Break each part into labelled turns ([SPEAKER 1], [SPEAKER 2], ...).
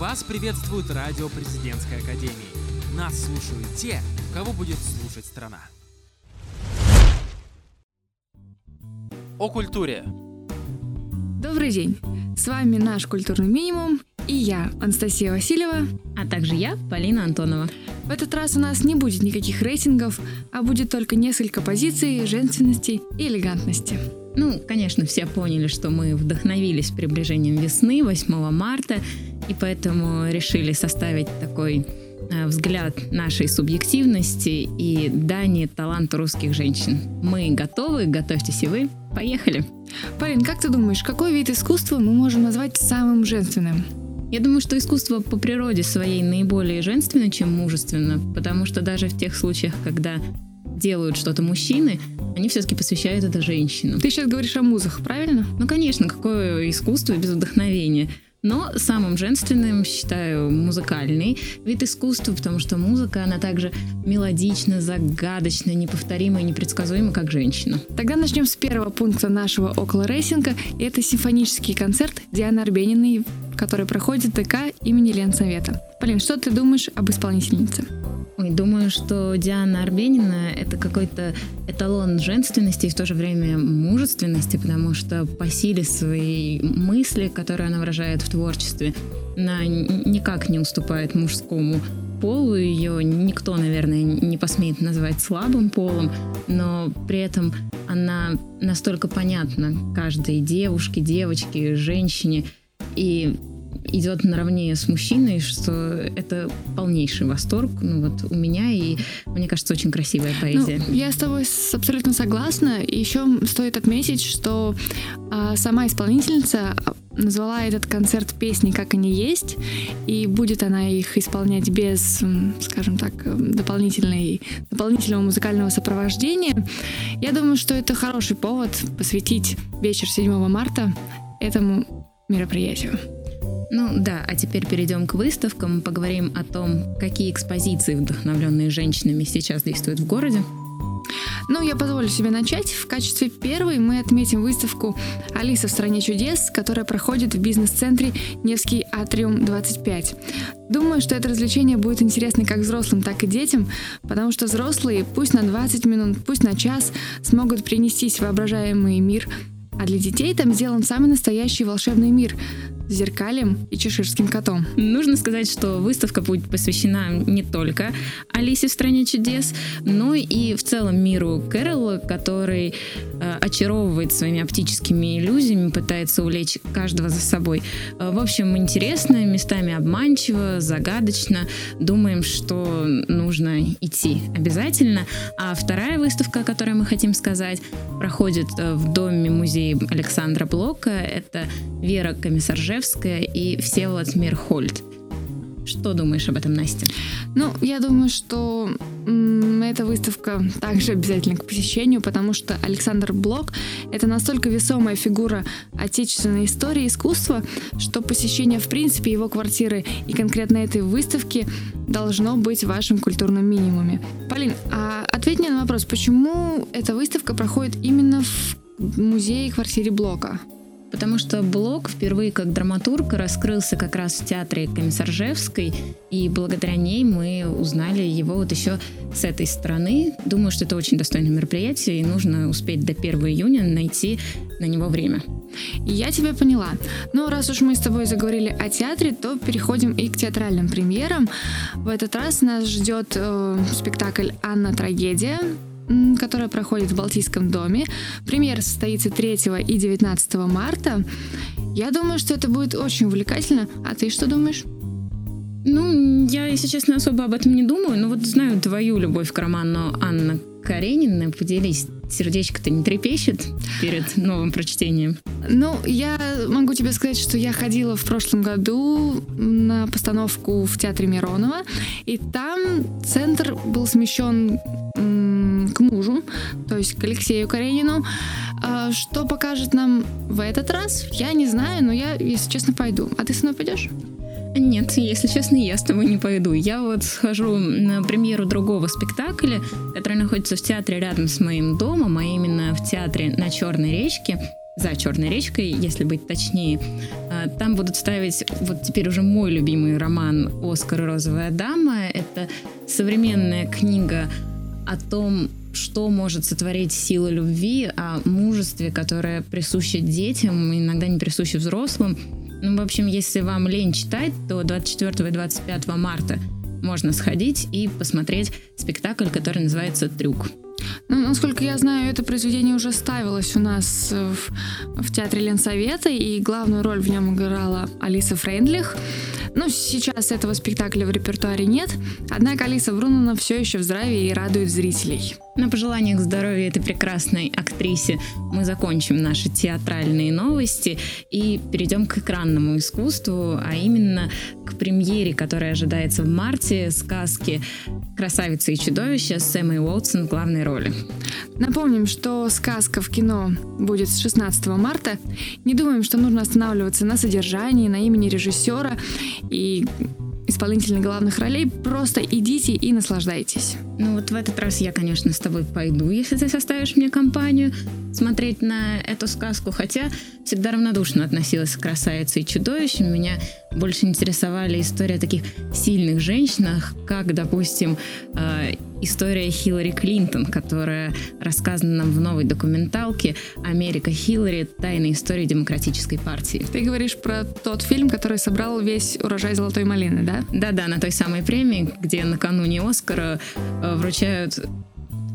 [SPEAKER 1] Вас приветствует радио Президентской Академии. Нас слушают те, кого будет слушать страна. О культуре.
[SPEAKER 2] Добрый день! С вами наш культурный минимум и я, Анастасия Васильева,
[SPEAKER 3] а также я, Полина Антонова.
[SPEAKER 2] В этот раз у нас не будет никаких рейтингов, а будет только несколько позиций женственности и элегантности.
[SPEAKER 3] Ну, конечно, все поняли, что мы вдохновились приближением весны, 8 марта, и поэтому решили составить такой э, взгляд нашей субъективности и дани таланту русских женщин. Мы готовы, готовьтесь и вы. Поехали!
[SPEAKER 2] Полин, как ты думаешь, какой вид искусства мы можем назвать самым женственным?
[SPEAKER 3] Я думаю, что искусство по природе своей наиболее женственно, чем мужественно, потому что даже в тех случаях, когда делают что-то мужчины, они все-таки посвящают это женщинам.
[SPEAKER 2] Ты сейчас говоришь о музах, правильно?
[SPEAKER 3] Ну, конечно, какое искусство без вдохновения. Но самым женственным считаю музыкальный вид искусства, потому что музыка, она также мелодична, загадочна, неповторима и непредсказуема, как женщина.
[SPEAKER 2] Тогда начнем с первого пункта нашего около рейсинга. Это симфонический концерт Дианы Арбениной, который проходит ТК имени Ленсовета. Полин, что ты думаешь об исполнительнице?
[SPEAKER 3] Ой, думаю, что Диана Арбенина — это какой-то эталон женственности и в то же время мужественности, потому что по силе своей мысли, которую она выражает в творчестве, она никак не уступает мужскому полу. Ее никто, наверное, не посмеет назвать слабым полом, но при этом она настолько понятна каждой девушке, девочке, женщине. И идет наравне с мужчиной, что это полнейший восторг. Ну вот у меня и мне кажется очень красивая поэзия.
[SPEAKER 2] Ну, я с тобой абсолютно согласна. И еще стоит отметить, что а, сама исполнительница назвала этот концерт песни «Как они есть», и будет она их исполнять без, скажем так, дополнительной, дополнительного музыкального сопровождения. Я думаю, что это хороший повод посвятить вечер 7 марта этому мероприятию.
[SPEAKER 3] Ну да, а теперь перейдем к выставкам, поговорим о том, какие экспозиции, вдохновленные женщинами, сейчас действуют в городе.
[SPEAKER 2] Ну, я позволю себе начать. В качестве первой мы отметим выставку «Алиса в стране чудес», которая проходит в бизнес-центре Невский Атриум 25. Думаю, что это развлечение будет интересно как взрослым, так и детям, потому что взрослые, пусть на 20 минут, пусть на час, смогут принестись в воображаемый мир а для детей там сделан самый настоящий волшебный мир зеркалем и чеширским котом.
[SPEAKER 3] Нужно сказать, что выставка будет посвящена не только Алисе в стране чудес, но и в целом миру Кэрола, который э, очаровывает своими оптическими иллюзиями, пытается увлечь каждого за собой. Э, в общем, интересно, местами обманчиво, загадочно. Думаем, что нужно идти обязательно. А вторая выставка, о которой мы хотим сказать, проходит э, в доме музея Александра Блока. Это Вера Комиссаржевская и Всеволод Мирхольд. Что думаешь об этом, Настя?
[SPEAKER 2] Ну, я думаю, что эта выставка также обязательно к посещению, потому что Александр Блок — это настолько весомая фигура отечественной истории искусства, что посещение, в принципе, его квартиры и конкретно этой выставки должно быть в вашем культурном минимуме. Полин, а ответь мне на вопрос, почему эта выставка проходит именно в музее и квартире Блока.
[SPEAKER 3] Потому что Блок впервые как драматург раскрылся как раз в театре Комиссаржевской, и благодаря ней мы узнали его вот еще с этой стороны. Думаю, что это очень достойное мероприятие, и нужно успеть до 1 июня найти на него время.
[SPEAKER 2] Я тебя поняла. Но раз уж мы с тобой заговорили о театре, то переходим и к театральным премьерам. В этот раз нас ждет э, спектакль «Анна трагедия», которая проходит в Балтийском доме. Премьера состоится 3 и 19 марта. Я думаю, что это будет очень увлекательно. А ты что думаешь?
[SPEAKER 3] Ну, я, если честно, особо об этом не думаю, но вот знаю твою любовь к роману Анна Каренина. Поделись, сердечко-то не трепещет перед новым прочтением?
[SPEAKER 2] Ну, я могу тебе сказать, что я ходила в прошлом году на постановку в театре Миронова, и там центр был смещен мужу, то есть к Алексею Каренину. А что покажет нам в этот раз, я не знаю, но я, если честно, пойду. А ты со мной пойдешь?
[SPEAKER 3] Нет, если честно, я с тобой не пойду. Я вот схожу на премьеру другого спектакля, который находится в театре рядом с моим домом, а именно в театре на Черной речке. за Черной речкой, если быть точнее. А, там будут ставить вот теперь уже мой любимый роман «Оскар и розовая дама». Это современная книга о том, что может сотворить сила любви, о мужестве, которое присуще детям, иногда не присуще взрослым. Ну, в общем, если вам лень читать, то 24 и 25 марта можно сходить и посмотреть спектакль, который называется «Трюк».
[SPEAKER 2] Ну, насколько я знаю, это произведение уже ставилось у нас в, в театре Ленсовета, и главную роль в нем играла Алиса Фрейндлих. Ну, сейчас этого спектакля в репертуаре нет, однако Алиса Брунона все еще в здравии и радует зрителей.
[SPEAKER 3] На пожеланиях здоровья этой прекрасной актрисе мы закончим наши театральные новости и перейдем к экранному искусству, а именно к премьере, которая ожидается в марте, сказки «Красавица и чудовище» с Эммой Уотсон в главной роли.
[SPEAKER 2] Напомним, что сказка в кино будет с 16 марта. Не думаем, что нужно останавливаться на содержании, на имени режиссера и исполнительных главных ролей. Просто идите и наслаждайтесь.
[SPEAKER 3] Ну вот в этот раз я, конечно, с тобой пойду, если ты составишь мне компанию смотреть на эту сказку, хотя всегда равнодушно относилась к красавице и чудовищам. Меня больше интересовали истории о таких сильных женщинах, как, допустим, э, история Хиллари Клинтон, которая рассказана нам в новой документалке «Америка Хиллари. Тайная история демократической партии».
[SPEAKER 2] Ты говоришь про тот фильм, который собрал весь урожай золотой малины, да?
[SPEAKER 3] Да-да, на той самой премии, где накануне Оскара э, вручают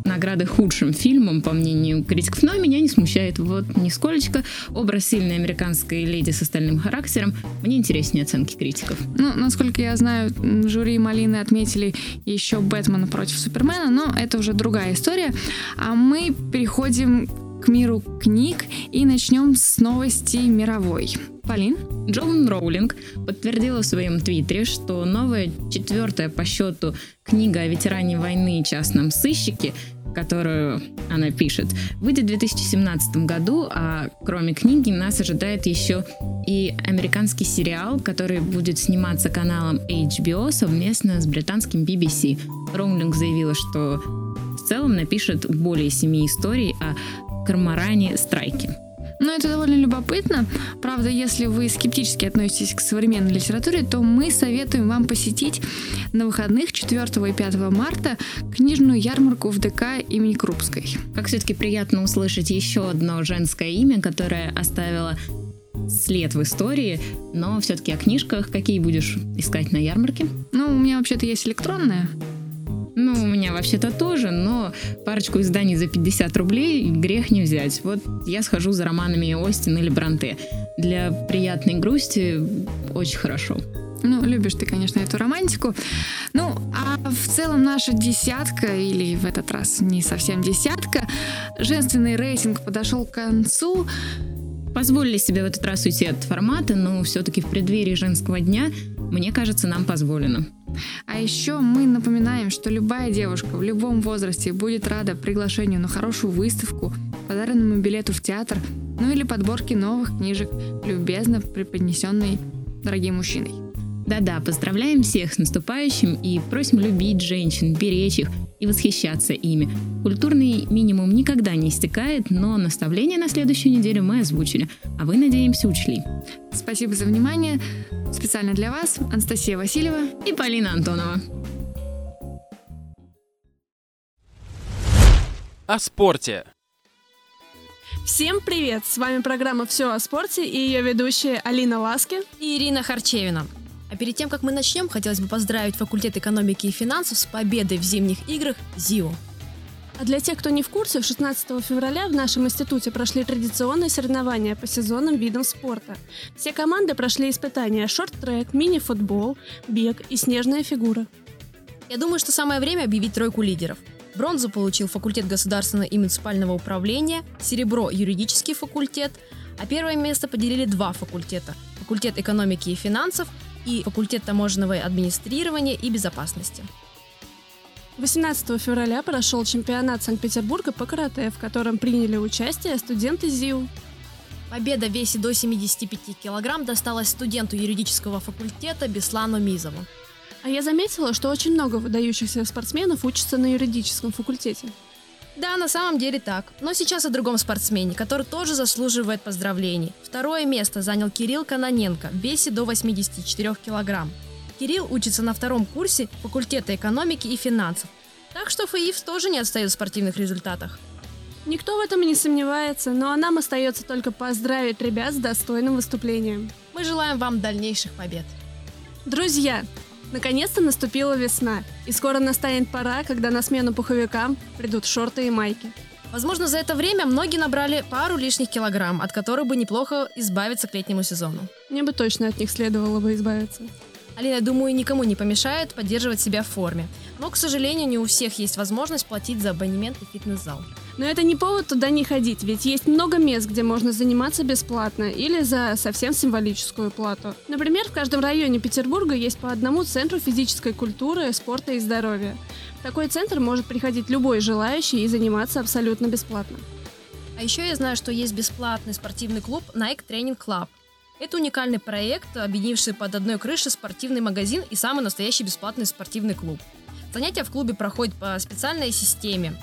[SPEAKER 3] награды худшим фильмом, по мнению критиков, но меня не смущает. Вот нисколечко образ сильной американской леди с остальным характером мне интереснее оценки критиков.
[SPEAKER 2] Ну, насколько я знаю, жюри Малины отметили еще Бэтмена против Супермена, но это уже другая история. А мы переходим к миру книг и начнем с новости мировой. Полин?
[SPEAKER 3] Джоан Роулинг подтвердила в своем твиттере, что новая четвертая по счету книга о ветеране войны и частном сыщике которую она пишет, выйдет в 2017 году, а кроме книги нас ожидает еще и американский сериал, который будет сниматься каналом HBO совместно с британским BBC. Роулинг заявила, что в целом напишет более семи историй о Кармаране Страйке.
[SPEAKER 2] Ну, это довольно любопытно. Правда, если вы скептически относитесь к современной литературе, то мы советуем вам посетить на выходных 4 и 5 марта книжную ярмарку в ДК имени Крупской.
[SPEAKER 3] Как все-таки приятно услышать еще одно женское имя, которое оставило след в истории, но все-таки о книжках какие будешь искать на ярмарке?
[SPEAKER 2] Ну, у меня вообще-то есть электронная.
[SPEAKER 3] Ну, у меня вообще-то тоже, но парочку изданий за 50 рублей грех не взять. Вот я схожу за романами Остин или Бранте. Для приятной грусти очень хорошо.
[SPEAKER 2] Ну, любишь ты, конечно, эту романтику. Ну, а в целом наша десятка, или в этот раз не совсем десятка, женственный рейтинг подошел к концу.
[SPEAKER 3] Позволили себе в этот раз уйти от формата, но все-таки в преддверии женского дня, мне кажется, нам позволено.
[SPEAKER 2] А еще мы напоминаем, что любая девушка в любом возрасте будет рада приглашению на хорошую выставку, подаренному билету в театр, ну или подборке новых книжек, любезно преподнесенной дорогим мужчиной.
[SPEAKER 3] Да-да, поздравляем всех с наступающим и просим любить женщин, беречь их и восхищаться ими. Культурный минимум никогда не истекает, но наставления на следующую неделю мы озвучили, а вы, надеемся, учли.
[SPEAKER 2] Спасибо за внимание. Специально для вас Анастасия Васильева
[SPEAKER 3] и Полина Антонова.
[SPEAKER 1] О спорте.
[SPEAKER 4] Всем привет! С вами программа «Все о спорте» и ее ведущие Алина Ласки
[SPEAKER 5] и Ирина Харчевина. А перед тем, как мы начнем, хотелось бы поздравить факультет экономики и финансов с победой в зимних играх ЗИО.
[SPEAKER 4] А для тех, кто не в курсе, 16 февраля в нашем институте прошли традиционные соревнования по сезонным видам спорта. Все команды прошли испытания шорт-трек, мини-футбол, бег и снежная фигура.
[SPEAKER 5] Я думаю, что самое время объявить тройку лидеров. Бронзу получил факультет государственного и муниципального управления, серебро – юридический факультет, а первое место поделили два факультета – факультет экономики и финансов и факультет таможенного администрирования и безопасности.
[SPEAKER 4] 18 февраля прошел чемпионат Санкт-Петербурга по карате, в котором приняли участие студенты ЗИУ.
[SPEAKER 5] Победа в весе до 75 килограмм досталась студенту юридического факультета Беслану Мизову.
[SPEAKER 4] А я заметила, что очень много выдающихся спортсменов учатся на юридическом факультете.
[SPEAKER 5] Да, на самом деле так. Но сейчас о другом спортсмене, который тоже заслуживает поздравлений. Второе место занял Кирилл Каноненко в весе до 84 килограмм. Кирилл учится на втором курсе факультета экономики и финансов. Так что ФАИФ тоже не отстает в спортивных результатах.
[SPEAKER 4] Никто в этом и не сомневается, но а нам остается только поздравить ребят с достойным выступлением.
[SPEAKER 5] Мы желаем вам дальнейших побед.
[SPEAKER 4] Друзья, наконец-то наступила весна, и скоро настанет пора, когда на смену пуховикам придут шорты и майки.
[SPEAKER 5] Возможно, за это время многие набрали пару лишних килограмм, от которых бы неплохо избавиться к летнему сезону.
[SPEAKER 4] Мне бы точно от них следовало бы избавиться.
[SPEAKER 5] Алина, думаю, никому не помешает поддерживать себя в форме. Но, к сожалению, не у всех есть возможность платить за абонемент и фитнес-зал.
[SPEAKER 4] Но это не повод туда не ходить, ведь есть много мест, где можно заниматься бесплатно или за совсем символическую плату. Например, в каждом районе Петербурга есть по одному центру физической культуры, спорта и здоровья. В такой центр может приходить любой желающий и заниматься абсолютно бесплатно.
[SPEAKER 5] А еще я знаю, что есть бесплатный спортивный клуб Nike Training Club. Это уникальный проект, объединивший под одной крышей спортивный магазин и самый настоящий бесплатный спортивный клуб. Занятия в клубе проходят по специальной системе,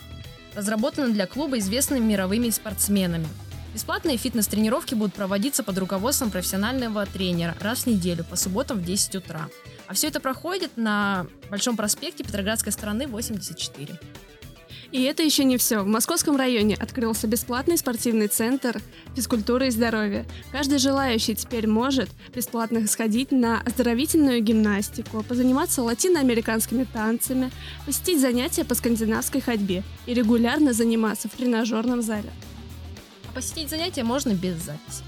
[SPEAKER 5] разработанной для клуба известными мировыми спортсменами. Бесплатные фитнес-тренировки будут проводиться под руководством профессионального тренера раз в неделю по субботам в 10 утра. А все это проходит на Большом проспекте Петроградской стороны 84.
[SPEAKER 4] И это еще не все. В Московском районе открылся бесплатный спортивный центр физкультуры и здоровья. Каждый желающий теперь может бесплатно сходить на оздоровительную гимнастику, позаниматься латиноамериканскими танцами, посетить занятия по скандинавской ходьбе и регулярно заниматься в тренажерном зале.
[SPEAKER 5] А посетить занятия можно без записи.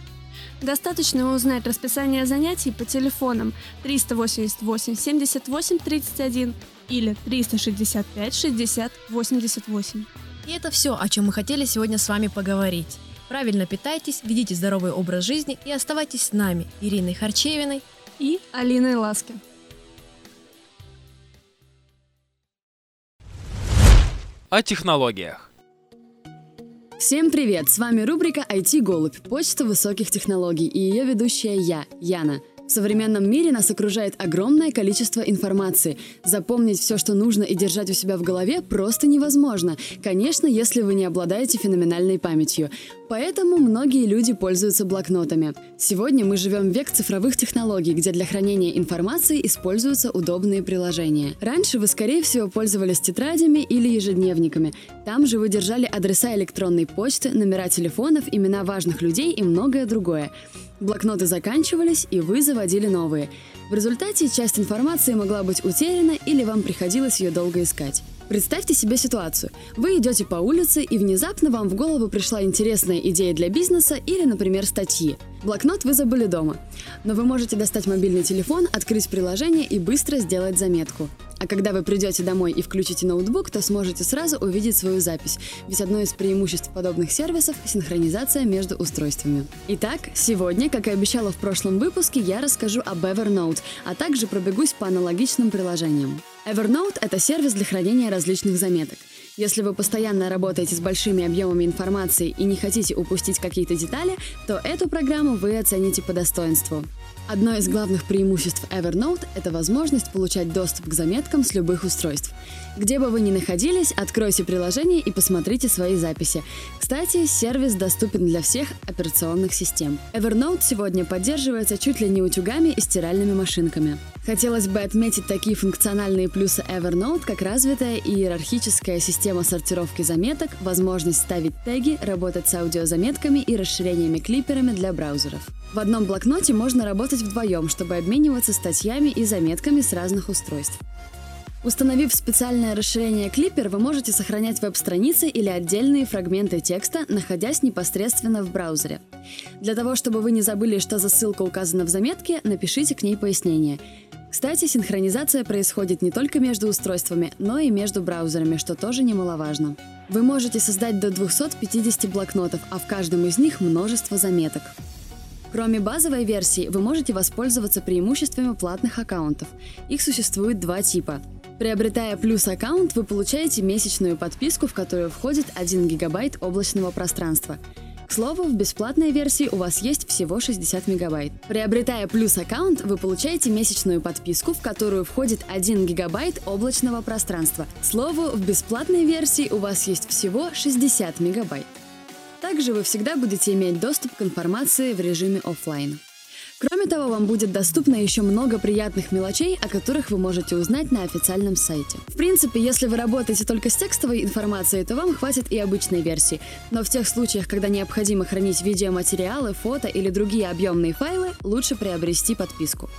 [SPEAKER 4] Достаточно узнать расписание занятий по телефонам 388 78 31 или 365 60 88.
[SPEAKER 5] И это все, о чем мы хотели сегодня с вами поговорить. Правильно питайтесь, ведите здоровый образ жизни и оставайтесь с нами, Ириной Харчевиной
[SPEAKER 4] и Алиной Ласки.
[SPEAKER 1] О технологиях.
[SPEAKER 6] Всем привет! С вами рубрика IT Голубь, почта высоких технологий и ее ведущая я, Яна – в современном мире нас окружает огромное количество информации. Запомнить все, что нужно и держать у себя в голове просто невозможно. Конечно, если вы не обладаете феноменальной памятью. Поэтому многие люди пользуются блокнотами. Сегодня мы живем в век цифровых технологий, где для хранения информации используются удобные приложения. Раньше вы, скорее всего, пользовались тетрадями или ежедневниками. Там же вы держали адреса электронной почты, номера телефонов, имена важных людей и многое другое. Блокноты заканчивались, и вы заводили новые. В результате часть информации могла быть утеряна или вам приходилось ее долго искать. Представьте себе ситуацию. Вы идете по улице, и внезапно вам в голову пришла интересная идея для бизнеса или, например, статьи. Блокнот вы забыли дома. Но вы можете достать мобильный телефон, открыть приложение и быстро сделать заметку. А когда вы придете домой и включите ноутбук, то сможете сразу увидеть свою запись. Ведь одно из преимуществ подобных сервисов – синхронизация между устройствами. Итак, сегодня, как и обещала в прошлом выпуске, я расскажу об Evernote, а также пробегусь по аналогичным приложениям. Evernote – это сервис для хранения различных заметок. Если вы постоянно работаете с большими объемами информации и не хотите упустить какие-то детали, то эту программу вы оцените по достоинству. Одно из главных преимуществ Evernote – это возможность получать доступ к заметкам с любых устройств. Где бы вы ни находились, откройте приложение и посмотрите свои записи. Кстати, сервис доступен для всех операционных систем. Evernote сегодня поддерживается чуть ли не утюгами и стиральными машинками. Хотелось бы отметить такие функциональные плюсы Evernote, как развитая иерархическая система сортировки заметок, возможность ставить теги, работать с аудиозаметками и расширениями-клиперами для браузеров. В одном блокноте можно работать вдвоем, чтобы обмениваться статьями и заметками с разных устройств. Установив специальное расширение Clipper, вы можете сохранять веб-страницы или отдельные фрагменты текста, находясь непосредственно в браузере. Для того, чтобы вы не забыли, что за ссылка указана в заметке, напишите к ней пояснение. Кстати, синхронизация происходит не только между устройствами, но и между браузерами, что тоже немаловажно. Вы можете создать до 250 блокнотов, а в каждом из них множество заметок. Кроме базовой версии, вы можете воспользоваться преимуществами платных аккаунтов. Их существует два типа. Приобретая плюс аккаунт, вы получаете месячную подписку, в которую входит 1 гигабайт облачного пространства. Слову, в бесплатной версии у вас есть всего 60 мегабайт. Приобретая плюс аккаунт, вы получаете месячную подписку, в которую входит 1 гигабайт облачного пространства. Слову, в бесплатной версии у вас есть всего 60 мегабайт. Также вы всегда будете иметь доступ к информации в режиме офлайн. Кроме того, вам будет доступно еще много приятных мелочей, о которых вы можете узнать на официальном сайте. В принципе, если вы работаете только с текстовой информацией, то вам хватит и обычной версии. Но в тех случаях, когда необходимо хранить видеоматериалы, фото или другие объемные файлы, лучше приобрести подписку.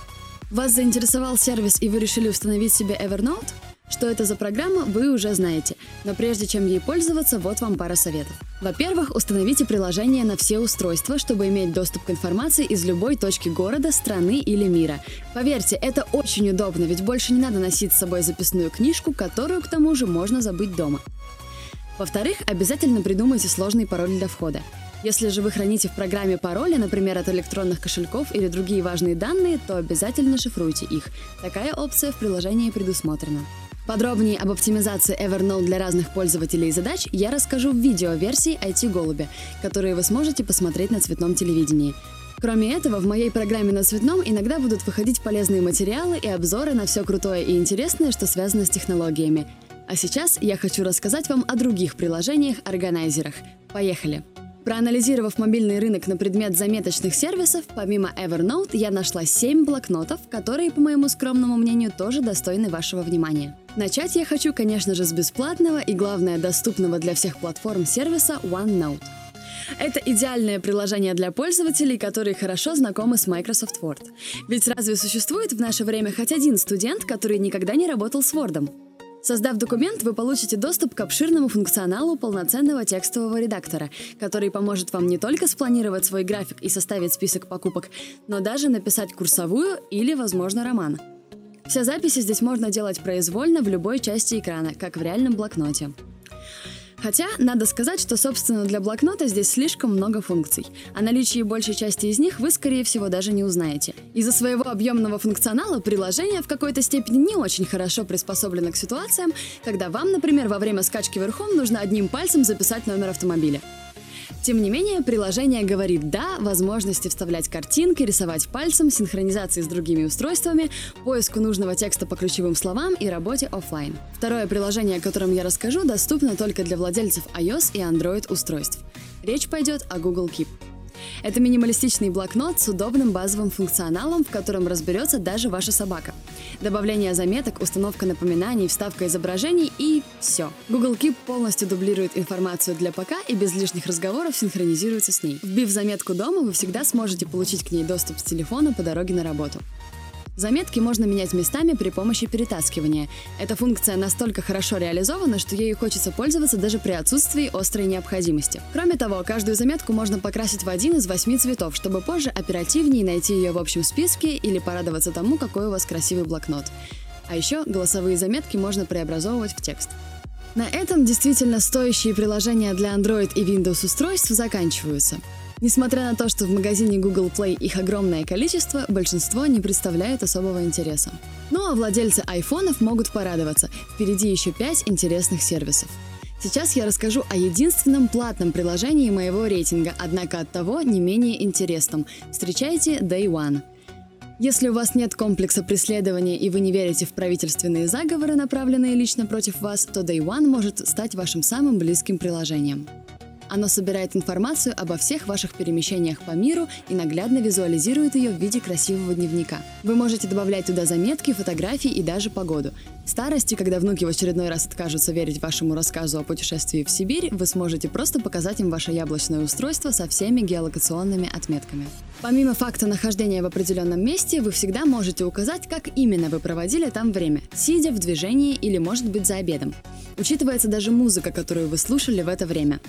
[SPEAKER 6] Вас заинтересовал сервис и вы решили установить себе Evernote? Что это за программа, вы уже знаете, но прежде чем ей пользоваться, вот вам пара советов. Во-первых, установите приложение на все устройства, чтобы иметь доступ к информации из любой точки города, страны или мира. Поверьте, это очень удобно, ведь больше не надо носить с собой записную книжку, которую к тому же можно забыть дома. Во-вторых, обязательно придумайте сложный пароль для входа. Если же вы храните в программе пароли, например, от электронных кошельков или другие важные данные, то обязательно шифруйте их. Такая опция в приложении предусмотрена. Подробнее об оптимизации Evernote для разных пользователей и задач я расскажу в видео-версии IT-голубя, которые вы сможете посмотреть на цветном телевидении. Кроме этого, в моей программе на цветном иногда будут выходить полезные материалы и обзоры на все крутое и интересное, что связано с технологиями. А сейчас я хочу рассказать вам о других приложениях-органайзерах. Поехали! Проанализировав мобильный рынок на предмет заметочных сервисов, помимо Evernote я нашла 7 блокнотов, которые, по моему скромному мнению, тоже достойны вашего внимания. Начать я хочу, конечно же, с бесплатного и, главное, доступного для всех платформ сервиса OneNote. Это идеальное приложение для пользователей, которые хорошо знакомы с Microsoft Word. Ведь разве существует в наше время хоть один студент, который никогда не работал с Word? Создав документ, вы получите доступ к обширному функционалу полноценного текстового редактора, который поможет вам не только спланировать свой график и составить список покупок, но даже написать курсовую или, возможно, роман. Все записи здесь можно делать произвольно в любой части экрана, как в реальном блокноте. Хотя, надо сказать, что, собственно, для блокнота здесь слишком много функций. О наличии большей части из них вы, скорее всего, даже не узнаете. Из-за своего объемного функционала приложение в какой-то степени не очень хорошо приспособлено к ситуациям, когда вам, например, во время скачки верхом нужно одним пальцем записать номер автомобиля. Тем не менее, приложение говорит «да» возможности вставлять картинки, рисовать пальцем, синхронизации с другими устройствами, поиску нужного текста по ключевым словам и работе офлайн. Второе приложение, о котором я расскажу, доступно только для владельцев iOS и Android устройств. Речь пойдет о Google Keep. Это минималистичный блокнот с удобным базовым функционалом, в котором разберется даже ваша собака. Добавление заметок, установка напоминаний, вставка изображений и все. Google Keep полностью дублирует информацию для ПК и без лишних разговоров синхронизируется с ней. Вбив заметку дома, вы всегда сможете получить к ней доступ с телефона по дороге на работу. Заметки можно менять местами при помощи перетаскивания. Эта функция настолько хорошо реализована, что ею хочется пользоваться даже при отсутствии острой необходимости. Кроме того, каждую заметку можно покрасить в один из восьми цветов, чтобы позже оперативнее найти ее в общем списке или порадоваться тому, какой у вас красивый блокнот. А еще голосовые заметки можно преобразовывать в текст. На этом действительно стоящие приложения для Android и Windows устройств заканчиваются. Несмотря на то, что в магазине Google Play их огромное количество, большинство не представляет особого интереса. Ну а владельцы айфонов могут порадоваться. Впереди еще 5 интересных сервисов. Сейчас я расскажу о единственном платном приложении моего рейтинга, однако от того не менее интересном. Встречайте Day One. Если у вас нет комплекса преследования и вы не верите в правительственные заговоры, направленные лично против вас, то Day One может стать вашим самым близким приложением. Оно собирает информацию обо всех ваших перемещениях по миру и наглядно визуализирует ее в виде красивого дневника. Вы можете добавлять туда заметки, фотографии и даже погоду. В старости, когда внуки в очередной раз откажутся верить вашему рассказу о путешествии в Сибирь, вы сможете просто показать им ваше яблочное устройство со всеми геолокационными отметками. Помимо факта нахождения в определенном месте, вы всегда можете указать, как именно вы проводили там время, сидя в движении или, может быть, за обедом. Учитывается даже музыка, которую вы слушали в это время.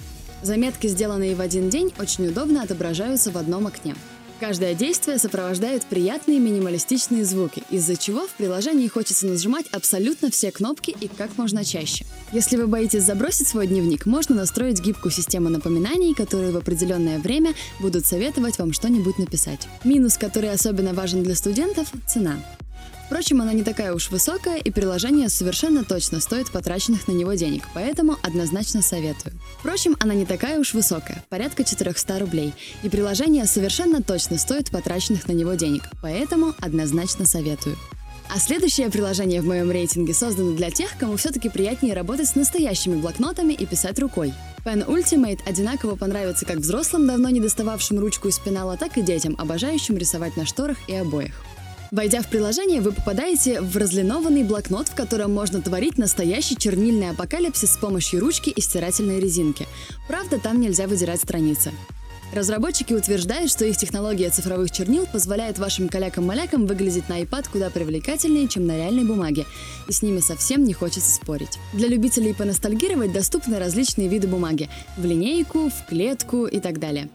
[SPEAKER 6] Заметки, сделанные в один день, очень удобно отображаются в одном окне. Каждое действие сопровождает приятные минималистичные звуки, из-за чего в приложении хочется нажимать абсолютно все кнопки и как можно чаще. Если вы боитесь забросить свой дневник, можно настроить гибкую систему напоминаний, которые в определенное время будут советовать вам что-нибудь написать. Минус, который особенно важен для студентов – цена. Впрочем, она не такая уж высокая, и приложение совершенно точно стоит потраченных на него денег, поэтому однозначно советую. Впрочем, она не такая уж высокая, порядка 400 рублей, и приложение совершенно точно стоит потраченных на него денег, поэтому однозначно советую. А следующее приложение в моем рейтинге создано для тех, кому все-таки приятнее работать с настоящими блокнотами и писать рукой. Pen Ultimate одинаково понравится как взрослым, давно не достававшим ручку из пенала, так и детям, обожающим рисовать на шторах и обоях. Войдя в приложение, вы попадаете в разлинованный блокнот, в котором можно творить настоящий чернильный апокалипсис с помощью ручки и стирательной резинки. Правда, там нельзя выдирать страницы. Разработчики утверждают, что их технология цифровых чернил позволяет вашим калякам-малякам выглядеть на iPad куда привлекательнее, чем на реальной бумаге, и с ними совсем не хочется спорить. Для любителей поностальгировать доступны различные виды бумаги – в линейку, в клетку и так далее.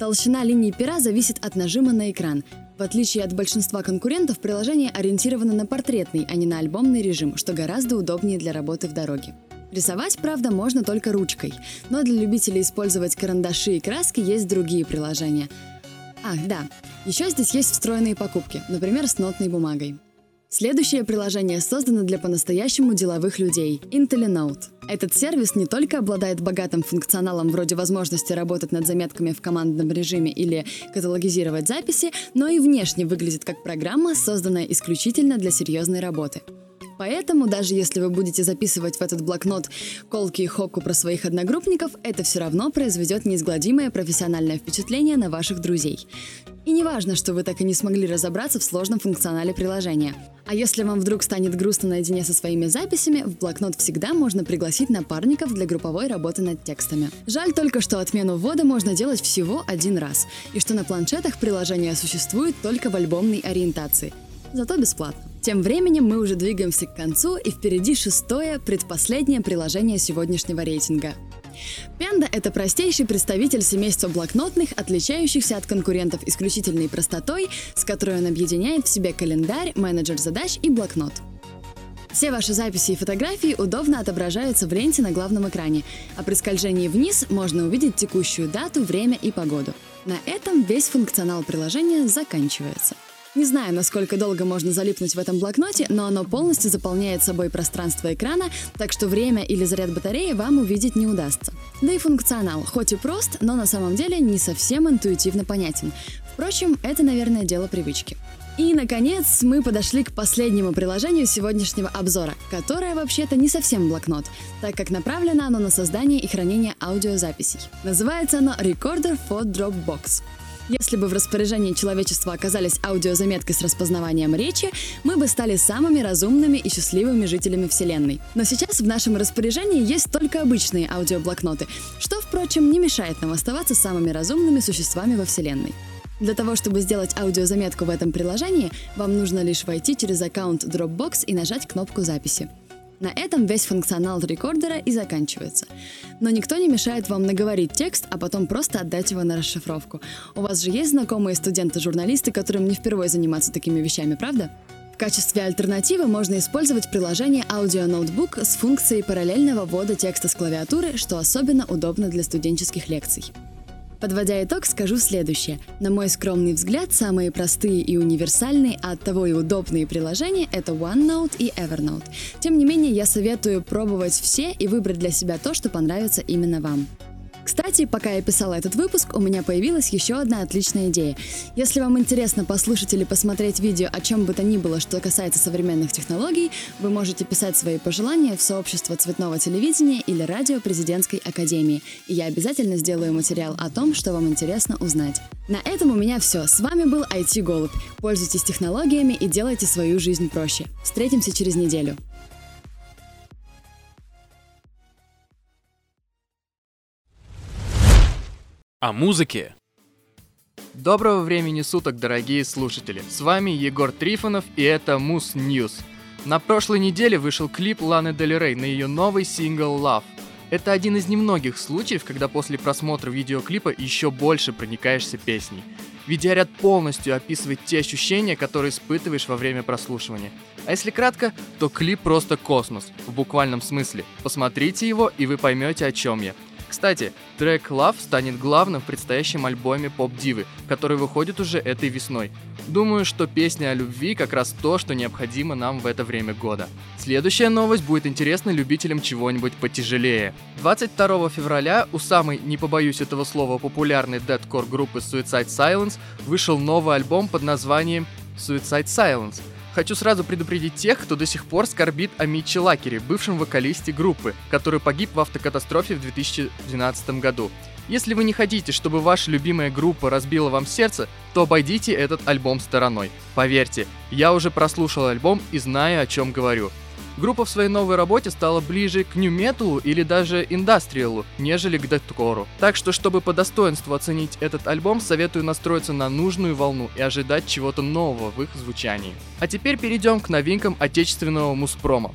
[SPEAKER 6] Толщина линии пера зависит от нажима на экран. В отличие от большинства конкурентов, приложение ориентировано на портретный, а не на альбомный режим, что гораздо удобнее для работы в дороге. Рисовать, правда, можно только ручкой, но для любителей использовать карандаши и краски есть другие приложения. Ах, да, еще здесь есть встроенные покупки, например, с нотной бумагой. Следующее приложение создано для по-настоящему деловых людей – IntelliNote. Этот сервис не только обладает богатым функционалом вроде возможности работать над заметками в командном режиме или каталогизировать записи, но и внешне выглядит как программа, созданная исключительно для серьезной работы. Поэтому, даже если вы будете записывать в этот блокнот колки и хоку про своих одногруппников, это все равно произведет неизгладимое профессиональное впечатление на ваших друзей. И не важно, что вы так и не смогли разобраться в сложном функционале приложения. А если вам вдруг станет грустно наедине со своими записями, в блокнот всегда можно пригласить напарников для групповой работы над текстами. Жаль только, что отмену ввода можно делать всего один раз, и что на планшетах приложение существует только в альбомной ориентации. Зато бесплатно. Тем временем мы уже двигаемся к концу, и впереди шестое, предпоследнее приложение сегодняшнего рейтинга. Panda — это простейший представитель семейства блокнотных, отличающихся от конкурентов исключительной простотой, с которой он объединяет в себе календарь, менеджер задач и блокнот. Все ваши записи и фотографии удобно отображаются в ленте на главном экране, а при скольжении вниз можно увидеть текущую дату, время и погоду. На этом весь функционал приложения заканчивается. Не знаю, насколько долго можно залипнуть в этом блокноте, но оно полностью заполняет собой пространство экрана, так что время или заряд батареи вам увидеть не удастся. Да и функционал, хоть и прост, но на самом деле не совсем интуитивно понятен. Впрочем, это, наверное, дело привычки. И, наконец, мы подошли к последнему приложению сегодняшнего обзора, которое вообще-то не совсем блокнот, так как направлено оно на создание и хранение аудиозаписей. Называется оно Recorder for Dropbox. Если бы в распоряжении человечества оказались аудиозаметки с распознаванием речи, мы бы стали самыми разумными и счастливыми жителями Вселенной. Но сейчас в нашем распоряжении есть только обычные аудиоблокноты, что, впрочем, не мешает нам оставаться самыми разумными существами во Вселенной. Для того, чтобы сделать аудиозаметку в этом приложении, вам нужно лишь войти через аккаунт Dropbox и нажать кнопку записи. На этом весь функционал рекордера и заканчивается. Но никто не мешает вам наговорить текст, а потом просто отдать его на расшифровку. У вас же есть знакомые студенты-журналисты, которым не впервые заниматься такими вещами, правда? В качестве альтернативы можно использовать приложение Audio Notebook с функцией параллельного ввода текста с клавиатуры, что особенно удобно для студенческих лекций. Подводя итог, скажу следующее. На мой скромный взгляд, самые простые и универсальные, а оттого и удобные приложения — это OneNote и Evernote. Тем не менее, я советую пробовать все и выбрать для себя то, что понравится именно вам. Кстати, пока я писала этот выпуск, у меня появилась еще одна отличная идея. Если вам интересно послушать или посмотреть видео о чем бы то ни было, что касается современных технологий, вы можете писать свои пожелания в сообщество цветного телевидения или радио президентской академии. И я обязательно сделаю материал о том, что вам интересно узнать. На этом у меня все. С вами был IT Голубь. Пользуйтесь технологиями и делайте свою жизнь проще. Встретимся через неделю.
[SPEAKER 1] О музыке. Доброго времени суток, дорогие слушатели. С вами Егор Трифонов и это Муз News. На прошлой неделе вышел клип Ланы Дель Рей на ее новый сингл Love. Это один из немногих случаев, когда после просмотра видеоклипа еще больше проникаешься песней. Видеоряд полностью описывает те ощущения, которые испытываешь во время прослушивания. А если кратко, то клип просто космос, в буквальном смысле. Посмотрите его, и вы поймете, о чем я. Кстати, трек Love станет главным в предстоящем альбоме поп-дивы, который выходит уже этой весной. Думаю, что песня о любви как раз то, что необходимо нам в это время года. Следующая новость будет интересна любителям чего-нибудь потяжелее. 22 февраля у самой, не побоюсь этого слова, популярной дедкор группы Suicide Silence вышел новый альбом под названием Suicide Silence. Хочу сразу предупредить тех, кто до сих пор скорбит о Митче Лакере, бывшем вокалисте группы, который погиб в автокатастрофе в 2012 году. Если вы не хотите, чтобы ваша любимая группа разбила вам сердце, то обойдите этот альбом стороной. Поверьте, я уже прослушал альбом и знаю, о чем говорю. Группа в своей новой работе стала ближе к нью-металу или даже индастриалу, нежели к дэткору. Так что, чтобы по достоинству оценить этот альбом, советую настроиться на нужную волну и ожидать чего-то нового в их звучании. А теперь перейдем к новинкам отечественного муспрома.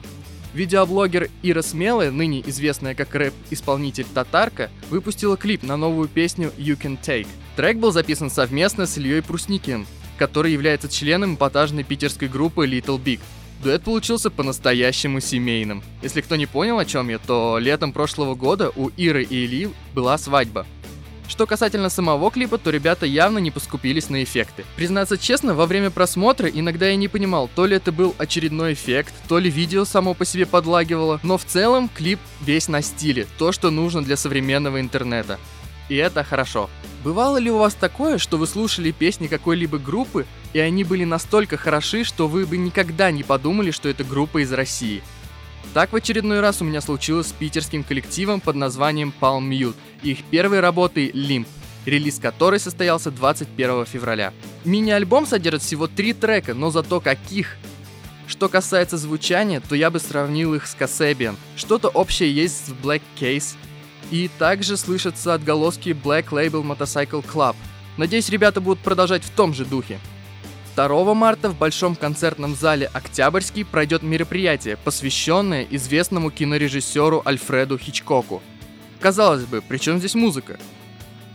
[SPEAKER 1] Видеоблогер Ира Смелая, ныне известная как рэп-исполнитель Татарка, выпустила клип на новую песню You Can Take. Трек был записан совместно с Ильей Прусникин, который является членом эпатажной питерской группы Little Big. Дуэт получился по-настоящему семейным. Если кто не понял, о чем я, то летом прошлого года у Иры и Ильи была свадьба. Что касательно самого клипа, то ребята явно не поскупились на эффекты. Признаться честно, во время просмотра иногда я не понимал, то ли это был очередной эффект, то ли видео само по себе подлагивало, но в целом клип весь на стиле, то, что нужно для современного интернета. И это хорошо. Бывало ли у вас такое, что вы слушали песни какой-либо группы, и они были настолько хороши, что вы бы никогда не подумали, что это группа из России? Так в очередной раз у меня случилось с питерским коллективом под названием Palm Mute их первой работой Limp, релиз которой состоялся 21 февраля. Мини-альбом содержит всего три трека, но зато каких! Что касается звучания, то я бы сравнил их с Kasabian. Что-то общее есть с Black Case, и также слышатся отголоски Black Label Motorcycle Club. Надеюсь, ребята будут продолжать в том же духе. 2 марта в Большом концертном зале «Октябрьский» пройдет мероприятие, посвященное известному кинорежиссеру Альфреду Хичкоку. Казалось бы, при чем здесь музыка?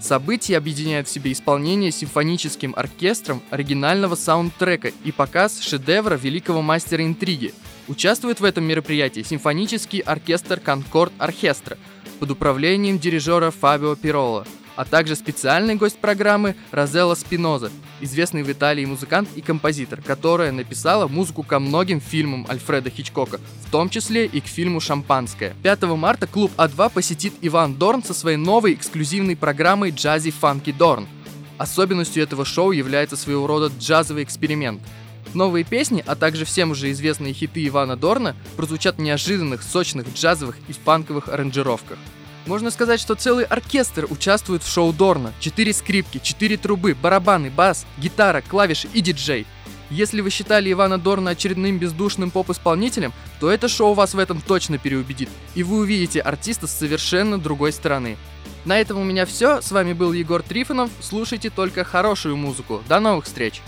[SPEAKER 1] Событие объединяет в себе исполнение симфоническим оркестром оригинального саундтрека и показ шедевра великого мастера интриги. Участвует в этом мероприятии симфонический оркестр Конкорд Оркестра под управлением дирижера Фабио Пирола – а также специальный гость программы Розелла Спиноза, известный в Италии музыкант и композитор, которая написала музыку ко многим фильмам Альфреда Хичкока, в том числе и к фильму «Шампанское». 5 марта клуб А2 посетит Иван Дорн со своей новой эксклюзивной программой «Джази Фанки Дорн». Особенностью этого шоу является своего рода джазовый эксперимент – Новые песни, а также всем уже известные хиты Ивана Дорна прозвучат в неожиданных, сочных, джазовых и фанковых аранжировках. Можно сказать, что целый оркестр участвует в шоу Дорна. Четыре скрипки, четыре трубы, барабаны, бас, гитара, клавиши и диджей. Если вы считали Ивана Дорна очередным бездушным поп-исполнителем, то это шоу вас в этом точно переубедит, и вы увидите артиста с совершенно другой стороны. На этом у меня все. С вами был Егор Трифонов. Слушайте только хорошую музыку. До новых встреч!